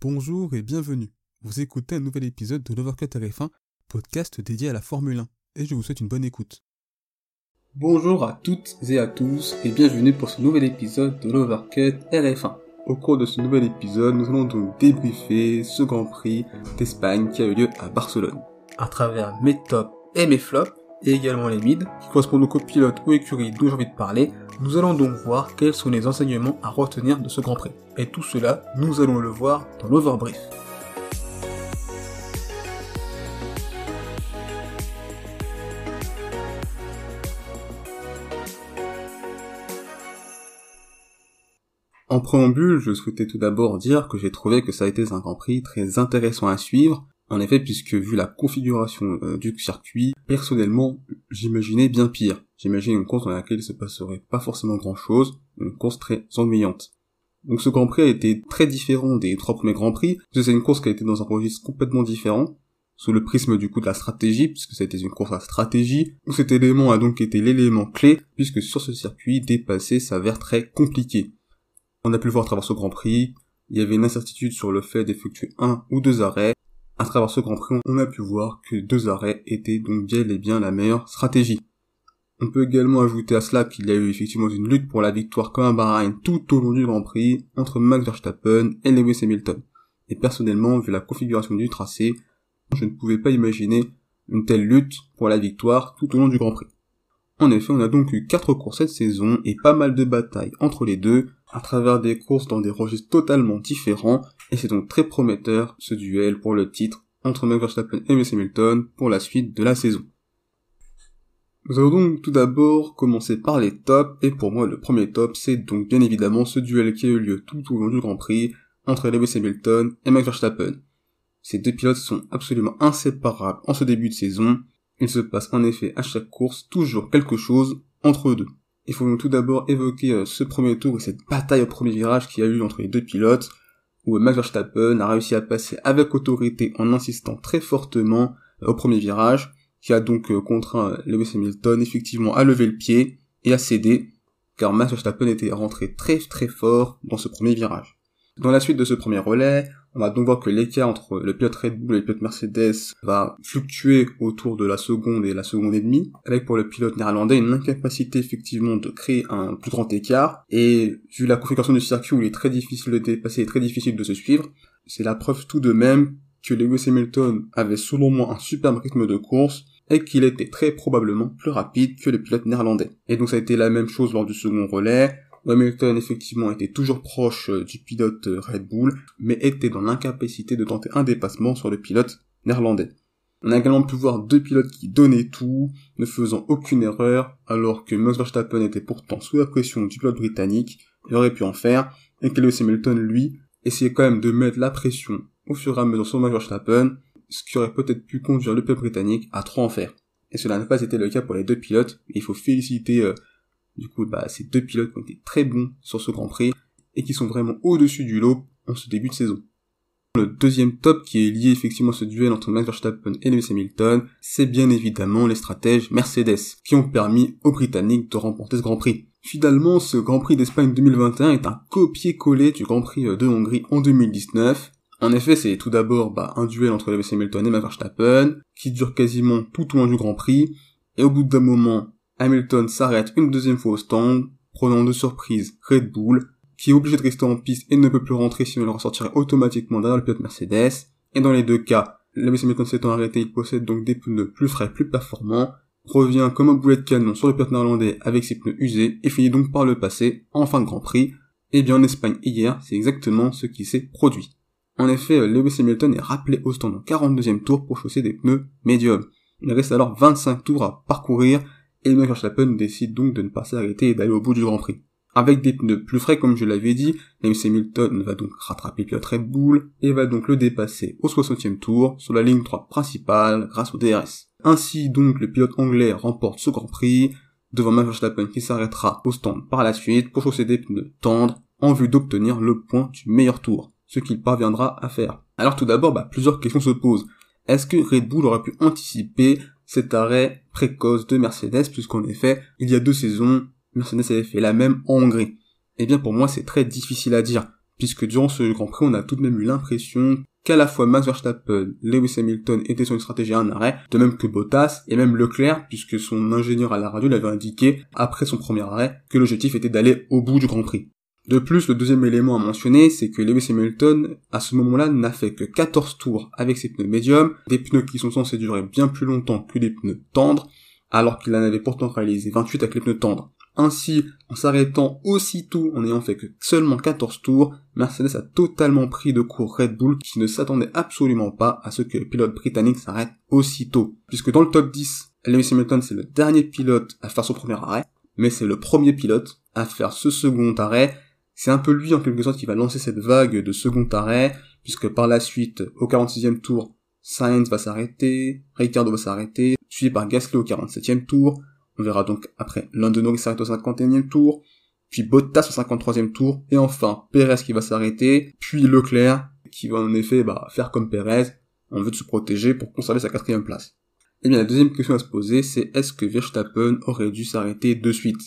Bonjour et bienvenue. Vous écoutez un nouvel épisode de l'Overcut RF1, podcast dédié à la Formule 1, et je vous souhaite une bonne écoute. Bonjour à toutes et à tous et bienvenue pour ce nouvel épisode de l'Overcut RF1. Au cours de ce nouvel épisode, nous allons donc débriefer ce Grand Prix d'Espagne qui a eu lieu à Barcelone. À travers mes tops et mes flops, et également les mids, qui correspondent aux copilotes ou écuries dont j'ai envie de parler, nous allons donc voir quels sont les enseignements à retenir de ce Grand Prix. Et tout cela, nous allons le voir dans l'overbrief. En préambule, je souhaitais tout d'abord dire que j'ai trouvé que ça a été un Grand Prix très intéressant à suivre, en effet, puisque vu la configuration euh, du circuit, personnellement, j'imaginais bien pire. J'imaginais une course dans laquelle il se passerait pas forcément grand chose, une course très ennuyante. Donc ce Grand Prix a été très différent des trois premiers Grands Prix, c'est une course qui a été dans un registre complètement différent, sous le prisme du coup de la stratégie, puisque c'était une course à stratégie, où cet élément a donc été l'élément clé, puisque sur ce circuit, dépasser s'avère très compliqué. On a pu le voir à travers ce Grand Prix, il y avait une incertitude sur le fait d'effectuer un ou deux arrêts, à travers ce Grand Prix, on a pu voir que deux arrêts étaient donc bien et bien la meilleure stratégie. On peut également ajouter à cela qu'il y a eu effectivement une lutte pour la victoire comme un Bahreïn tout au long du Grand Prix entre Max Verstappen et Lewis Hamilton. Et personnellement, vu la configuration du tracé, je ne pouvais pas imaginer une telle lutte pour la victoire tout au long du Grand Prix. En effet, on a donc eu quatre courses cette saison et pas mal de batailles entre les deux, à travers des courses dans des registres totalement différents, et c'est donc très prometteur ce duel pour le titre entre Max Verstappen et Lewis Hamilton pour la suite de la saison. Nous allons donc tout d'abord commencer par les tops, et pour moi le premier top c'est donc bien évidemment ce duel qui a eu lieu tout au long du Grand Prix entre Lewis Hamilton et Max Verstappen. Ces deux pilotes sont absolument inséparables en ce début de saison, il se passe en effet à chaque course toujours quelque chose entre eux deux. Il faut donc tout d'abord évoquer euh, ce premier tour et cette bataille au premier virage qui a eu entre les deux pilotes, où Max Verstappen a réussi à passer avec autorité en insistant très fortement euh, au premier virage, qui a donc euh, contraint Lewis Hamilton effectivement à lever le pied et à céder, car Max Verstappen était rentré très très fort dans ce premier virage. Dans la suite de ce premier relais, on va donc voir que l'écart entre le pilote Red Bull et le pilote Mercedes va fluctuer autour de la seconde et la seconde et demie, avec pour le pilote néerlandais une incapacité effectivement de créer un plus grand écart, et vu la configuration du circuit où il est très difficile de dépasser et très difficile de se suivre, c'est la preuve tout de même que Lewis Hamilton avait selon moi un superbe rythme de course, et qu'il était très probablement plus rapide que le pilote néerlandais. Et donc ça a été la même chose lors du second relais, Hamilton effectivement était toujours proche euh, du pilote euh, Red Bull, mais était dans l'incapacité de tenter un dépassement sur le pilote néerlandais. On a également pu voir deux pilotes qui donnaient tout, ne faisant aucune erreur, alors que Max Verstappen était pourtant sous la pression du pilote britannique, il aurait pu en faire, et que Lewis Hamilton, lui, essayait quand même de mettre la pression au fur et à mesure sur Max Verstappen, ce qui aurait peut-être pu conduire le pilote britannique à trop en faire. Et cela n'a pas été le cas pour les deux pilotes, il faut féliciter euh, du coup, bah, ces deux pilotes ont été très bons sur ce Grand Prix et qui sont vraiment au-dessus du lot en ce début de saison. Le deuxième top qui est lié effectivement à ce duel entre Max Verstappen et Lewis Hamilton, c'est bien évidemment les stratèges Mercedes qui ont permis aux Britanniques de remporter ce Grand Prix. Finalement, ce Grand Prix d'Espagne 2021 est un copier-coller du Grand Prix de Hongrie en 2019. En effet, c'est tout d'abord bah, un duel entre Lewis Hamilton et Max Verstappen qui dure quasiment tout au long du Grand Prix. Et au bout d'un moment, Hamilton s'arrête une deuxième fois au stand, prenant de surprise Red Bull, qui est obligé de rester en piste et ne peut plus rentrer sinon il ressortirait automatiquement derrière le pilote Mercedes. Et dans les deux cas, Lewis Hamilton s'étant arrêté, il possède donc des pneus plus frais, plus performants, revient comme un boulet de canon sur le pilote néerlandais avec ses pneus usés et finit donc par le passer en fin de Grand Prix. Et bien en Espagne hier, c'est exactement ce qui s'est produit. En effet, Lewis Hamilton est rappelé au stand en 42e tour pour chausser des pneus médiums. Il reste alors 25 tours à parcourir et Max Verstappen décide donc de ne pas s'arrêter et d'aller au bout du Grand Prix. Avec des pneus plus frais comme je l'avais dit, Lewis Hamilton va donc rattraper pilote Red Bull et va donc le dépasser au 60e tour sur la ligne 3 principale grâce au DRS. Ainsi donc le pilote anglais remporte ce Grand Prix devant Max Verstappen qui s'arrêtera au stand par la suite pour chausser des pneus tendres en vue d'obtenir le point du meilleur tour, ce qu'il parviendra à faire. Alors tout d'abord, bah, plusieurs questions se posent. Est-ce que Red Bull aurait pu anticiper cet arrêt précoce de Mercedes, puisqu'en effet, il y a deux saisons, Mercedes avait fait la même en Hongrie. Eh bien, pour moi, c'est très difficile à dire, puisque durant ce Grand Prix, on a tout de même eu l'impression qu'à la fois Max Verstappen, Lewis Hamilton étaient sur une stratégie à un arrêt, de même que Bottas et même Leclerc, puisque son ingénieur à la radio l'avait indiqué, après son premier arrêt, que l'objectif était d'aller au bout du Grand Prix. De plus, le deuxième élément à mentionner, c'est que Lewis Hamilton, à ce moment-là, n'a fait que 14 tours avec ses pneus médiums, des pneus qui sont censés durer bien plus longtemps que les pneus tendres, alors qu'il en avait pourtant réalisé 28 avec les pneus tendres. Ainsi, en s'arrêtant aussitôt en ayant fait que seulement 14 tours, Mercedes a totalement pris de court Red Bull qui ne s'attendait absolument pas à ce que le pilote britannique s'arrête aussitôt. Puisque dans le top 10, Lewis Hamilton c'est le dernier pilote à faire son premier arrêt, mais c'est le premier pilote à faire ce second arrêt. C'est un peu lui en quelque sorte qui va lancer cette vague de second arrêt, puisque par la suite, au 46e tour, Sainz va s'arrêter, Ricardo va s'arrêter, suivi par Gasly au 47e tour, on verra donc après Lando Norris s'arrête au 51e tour, puis Bottas au 53e tour, et enfin Perez qui va s'arrêter, puis Leclerc qui va en effet bah, faire comme Perez, en vue de se protéger pour conserver sa quatrième place. Eh bien la deuxième question à se poser, c'est est-ce que Verstappen aurait dû s'arrêter de suite?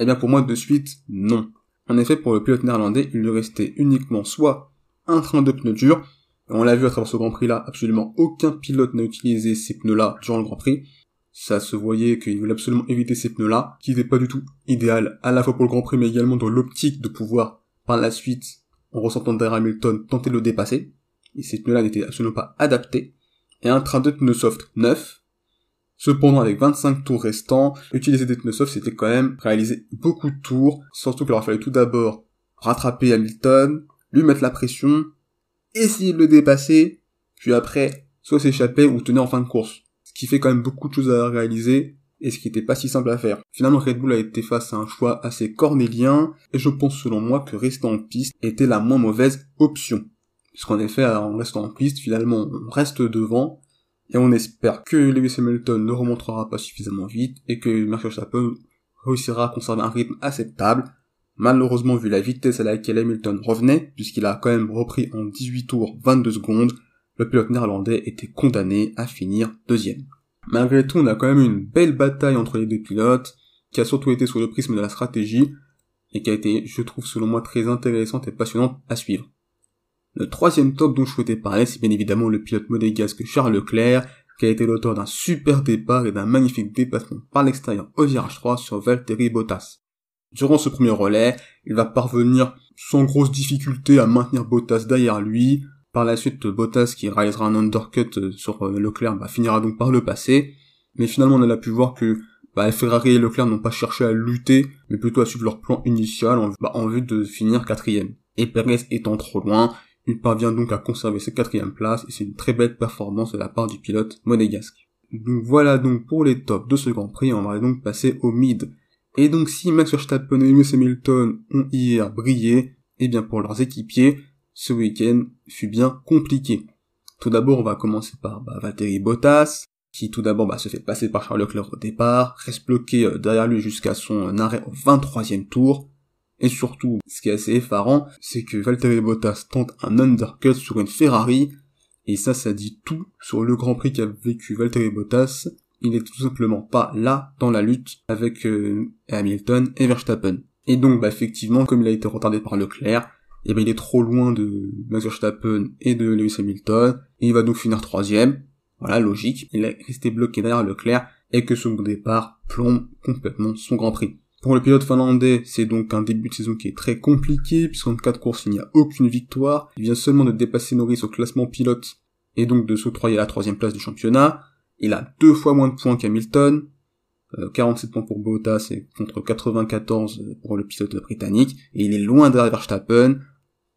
Eh bien pour moi de suite, non. En effet, pour le pilote néerlandais, il lui restait uniquement soit un train de pneus durs, on l'a vu à travers ce Grand Prix là, absolument aucun pilote n'a utilisé ces pneus là durant le Grand Prix, ça se voyait qu'il voulait absolument éviter ces pneus-là, qui n'étaient pas du tout idéal à la fois pour le Grand Prix, mais également dans l'optique de pouvoir, par la suite, en ressentant derrière Hamilton, tenter de le dépasser. Et ces pneus-là n'étaient absolument pas adaptés. Et un train de pneus soft neuf. Cependant, avec 25 tours restants, utiliser soft, c'était quand même réaliser beaucoup de tours, surtout qu'il aurait fallu tout d'abord rattraper Hamilton, lui mettre la pression, essayer de le dépasser, puis après, soit s'échapper ou tenir en fin de course ce qui fait quand même beaucoup de choses à réaliser et ce qui n'était pas si simple à faire. Finalement, Red Bull a été face à un choix assez cornélien, et je pense selon moi que rester en piste était la moins mauvaise option. Puisqu'en effet, en restant en piste, finalement, on reste devant, et on espère que Lewis Hamilton ne remontera pas suffisamment vite, et que Max Verstappen réussira à conserver un rythme acceptable. Malheureusement, vu la vitesse à laquelle Hamilton revenait, puisqu'il a quand même repris en 18 tours 22 secondes, le pilote néerlandais était condamné à finir deuxième. Malgré tout, on a quand même eu une belle bataille entre les deux pilotes, qui a surtout été sous le prisme de la stratégie, et qui a été, je trouve selon moi, très intéressante et passionnante à suivre. Le troisième top dont je souhaitais parler, c'est bien évidemment le pilote modégasque Charles Leclerc, qui a été l'auteur d'un super départ et d'un magnifique dépassement par l'extérieur au virage 3 sur Valtteri Bottas. Durant ce premier relais, il va parvenir sans grosse difficulté à maintenir Bottas derrière lui, par la suite, Bottas, qui réalisera un undercut sur euh, Leclerc, bah, finira donc par le passer. Mais finalement, on a pu voir que bah, Ferrari et Leclerc n'ont pas cherché à lutter, mais plutôt à suivre leur plan initial en, bah, en vue de finir quatrième. Et Perez étant trop loin, il parvient donc à conserver cette quatrième place, et c'est une très belle performance de la part du pilote monégasque. Donc voilà donc pour les tops de ce Grand Prix, on va donc passer au mid. Et donc si Max Verstappen et Lewis Hamilton ont hier brillé, et eh bien pour leurs équipiers, ce week-end fut bien compliqué. Tout d'abord, on va commencer par bah, Valtteri Bottas, qui tout d'abord bah, se fait passer par Charles Leclerc au départ, reste bloqué euh, derrière lui jusqu'à son euh, arrêt au 23e tour, et surtout, ce qui est assez effarant, c'est que Valtteri Bottas tente un undercut sur une Ferrari, et ça, ça dit tout sur le Grand Prix qu'a vécu Valtteri Bottas. Il n'est tout simplement pas là dans la lutte avec euh, Hamilton et Verstappen. Et donc, bah, effectivement, comme il a été retardé par Leclerc, eh ben il est trop loin de Max Verstappen et de Lewis Hamilton, et il va donc finir troisième. Voilà, logique. Il est resté bloqué derrière Leclerc, et que son départ plombe complètement son Grand Prix. Pour le pilote finlandais, c'est donc un début de saison qui est très compliqué, puisqu'en quatre courses, il n'y a aucune victoire. Il vient seulement de dépasser Norris au classement pilote, et donc de s'octroyer la troisième place du championnat. Il a deux fois moins de points qu'Hamilton, 47 euh, points pour Bottas et contre 94 pour le pilote britannique, et il est loin derrière Verstappen,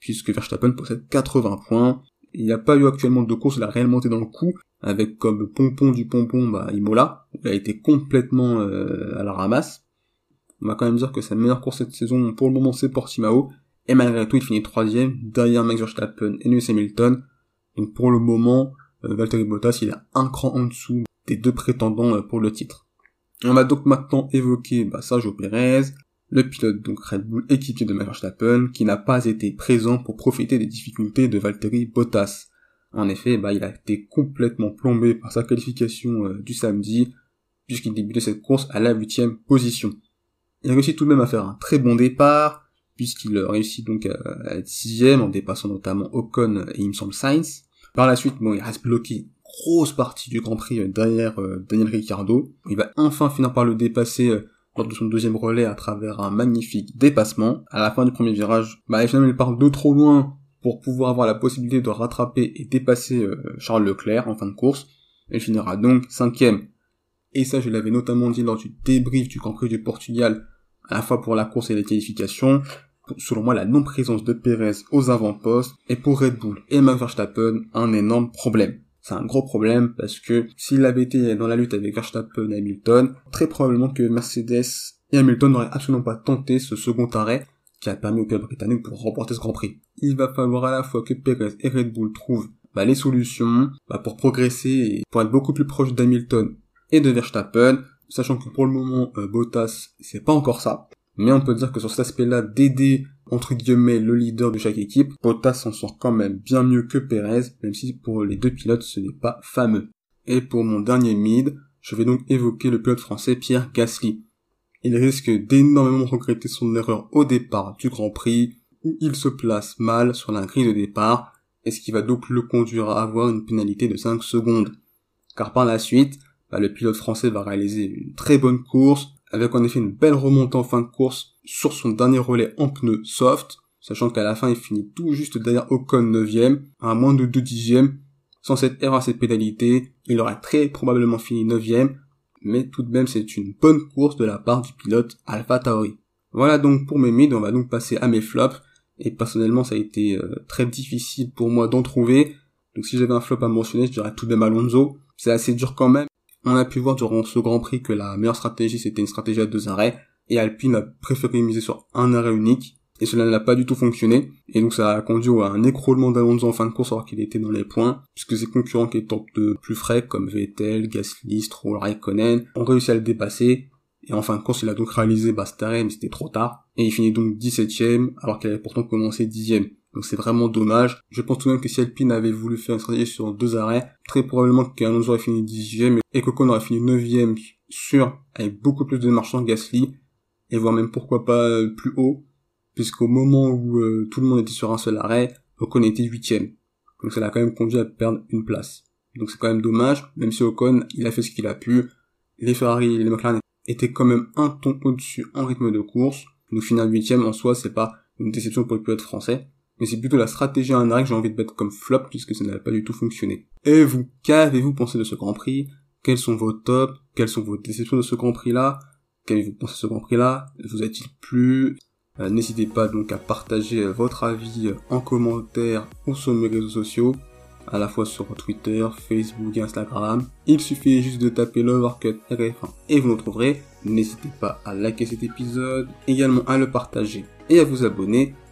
puisque Verstappen possède 80 points. Il n'y a pas eu actuellement de course, il a réellement été dans le coup, avec comme pompon du pompon, bah, Imola, il a été complètement euh, à la ramasse. On va quand même dire que sa meilleure course cette saison, pour le moment, c'est Portimao, et malgré tout, il finit troisième, derrière Max Verstappen et Lewis Hamilton. Donc pour le moment, euh, Valtteri Bottas, il est un cran en dessous des deux prétendants euh, pour le titre. On va donc maintenant évoquer bah, Sergio Perez, le pilote donc Red Bull équipier de Max Verstappen, qui n'a pas été présent pour profiter des difficultés de Valtteri Bottas. En effet, bah, il a été complètement plombé par sa qualification euh, du samedi, puisqu'il débutait cette course à la huitième position. Il a réussi tout de même à faire un très bon départ, puisqu'il réussit donc à, être sixième en dépassant notamment Ocon et il me. Par la suite, bon, il reste bloqué grosse partie du Grand Prix euh, derrière euh, Daniel Ricciardo. Il va enfin finir par le dépasser euh, lors de son deuxième relais à travers un magnifique dépassement. À la fin du premier virage, bah, il part de trop loin pour pouvoir avoir la possibilité de rattraper et dépasser Charles Leclerc en fin de course. Il finira donc cinquième. Et ça, je l'avais notamment dit lors du débrief du Grand Prix du Portugal, à la fois pour la course et les qualifications. Selon moi, la non-présence de Perez aux avant-postes est pour Red Bull et Max Verstappen un énorme problème. C'est un gros problème parce que s'il avait été dans la lutte avec Verstappen et Hamilton, très probablement que Mercedes et Hamilton n'auraient absolument pas tenté ce second arrêt qui a permis au pilote britannique pour remporter ce Grand Prix. Il va falloir à la fois que Perez et Red Bull trouvent bah, les solutions bah, pour progresser et pour être beaucoup plus proche d'Hamilton et de Verstappen, sachant que pour le moment euh, Bottas c'est pas encore ça. Mais on peut dire que sur cet aspect-là, d'aider entre guillemets le leader de chaque équipe, Bottas s'en sort quand même bien mieux que Perez, même si pour les deux pilotes ce n'est pas fameux. Et pour mon dernier mid, je vais donc évoquer le pilote français Pierre Gasly. Il risque d'énormément regretter son erreur au départ du Grand Prix, où il se place mal sur la grille de départ, et ce qui va donc le conduire à avoir une pénalité de 5 secondes. Car par la suite, bah, le pilote français va réaliser une très bonne course, avec en effet une belle remontée en fin de course sur son dernier relais en pneu soft, sachant qu'à la fin il finit tout juste derrière Ocon 9ème, à moins de 2 dixièmes. Sans cette erreur à cette pénalité, il aurait très probablement fini 9ème, mais tout de même c'est une bonne course de la part du pilote Alpha Tauri. Voilà donc pour mes mids, on va donc passer à mes flops, et personnellement ça a été euh, très difficile pour moi d'en trouver, donc si j'avais un flop à mentionner, je dirais tout de même Alonso, c'est assez dur quand même, on a pu voir durant ce Grand Prix que la meilleure stratégie c'était une stratégie à deux arrêts et Alpine a préféré miser sur un arrêt unique et cela n'a pas du tout fonctionné. Et donc ça a conduit à un écroulement d'Alonso en fin de course alors qu'il était dans les points puisque ses concurrents qui étaient de plus frais comme Vettel, Gasly, Stroll, Raikkonen ont réussi à le dépasser. Et en fin de course il a donc réalisé bah, mais c'était trop tard. Et il finit donc 17ème alors qu'il avait pourtant commencé 10ème donc c'est vraiment dommage. Je pense tout de même que si Alpine avait voulu faire une stratégie sur deux arrêts, très probablement qu'Alonso aurait fini dixième et qu'Ocon aurait fini neuvième sur avec beaucoup plus de marchands Gasly et voire même pourquoi pas euh, plus haut puisqu'au moment où euh, tout le monde était sur un seul arrêt, Ocon était huitième. Donc ça l'a quand même conduit à perdre une place. Donc c'est quand même dommage, même si Ocon, il a fait ce qu'il a pu. Les Ferrari et les McLaren étaient quand même un ton au-dessus en rythme de course. Donc finir huitième en soi, c'est pas une déception pour le pilote français mais c'est plutôt la stratégie en arrêt que j'ai envie de mettre comme flop puisque ça n'a pas du tout fonctionné. Et vous, qu'avez-vous pensé de ce Grand Prix? Quels sont vos tops? Quelles sont vos déceptions de ce Grand Prix-là? Qu'avez-vous pensé de ce Grand Prix-là? Vous a-t-il plu? Euh, N'hésitez pas donc à partager euh, votre avis euh, en commentaire ou sur mes réseaux sociaux, à la fois sur Twitter, Facebook et Instagram. Il suffit juste de taper l'Overcut RF1 et vous nous trouverez. N'hésitez pas à liker cet épisode, également à le partager et à vous abonner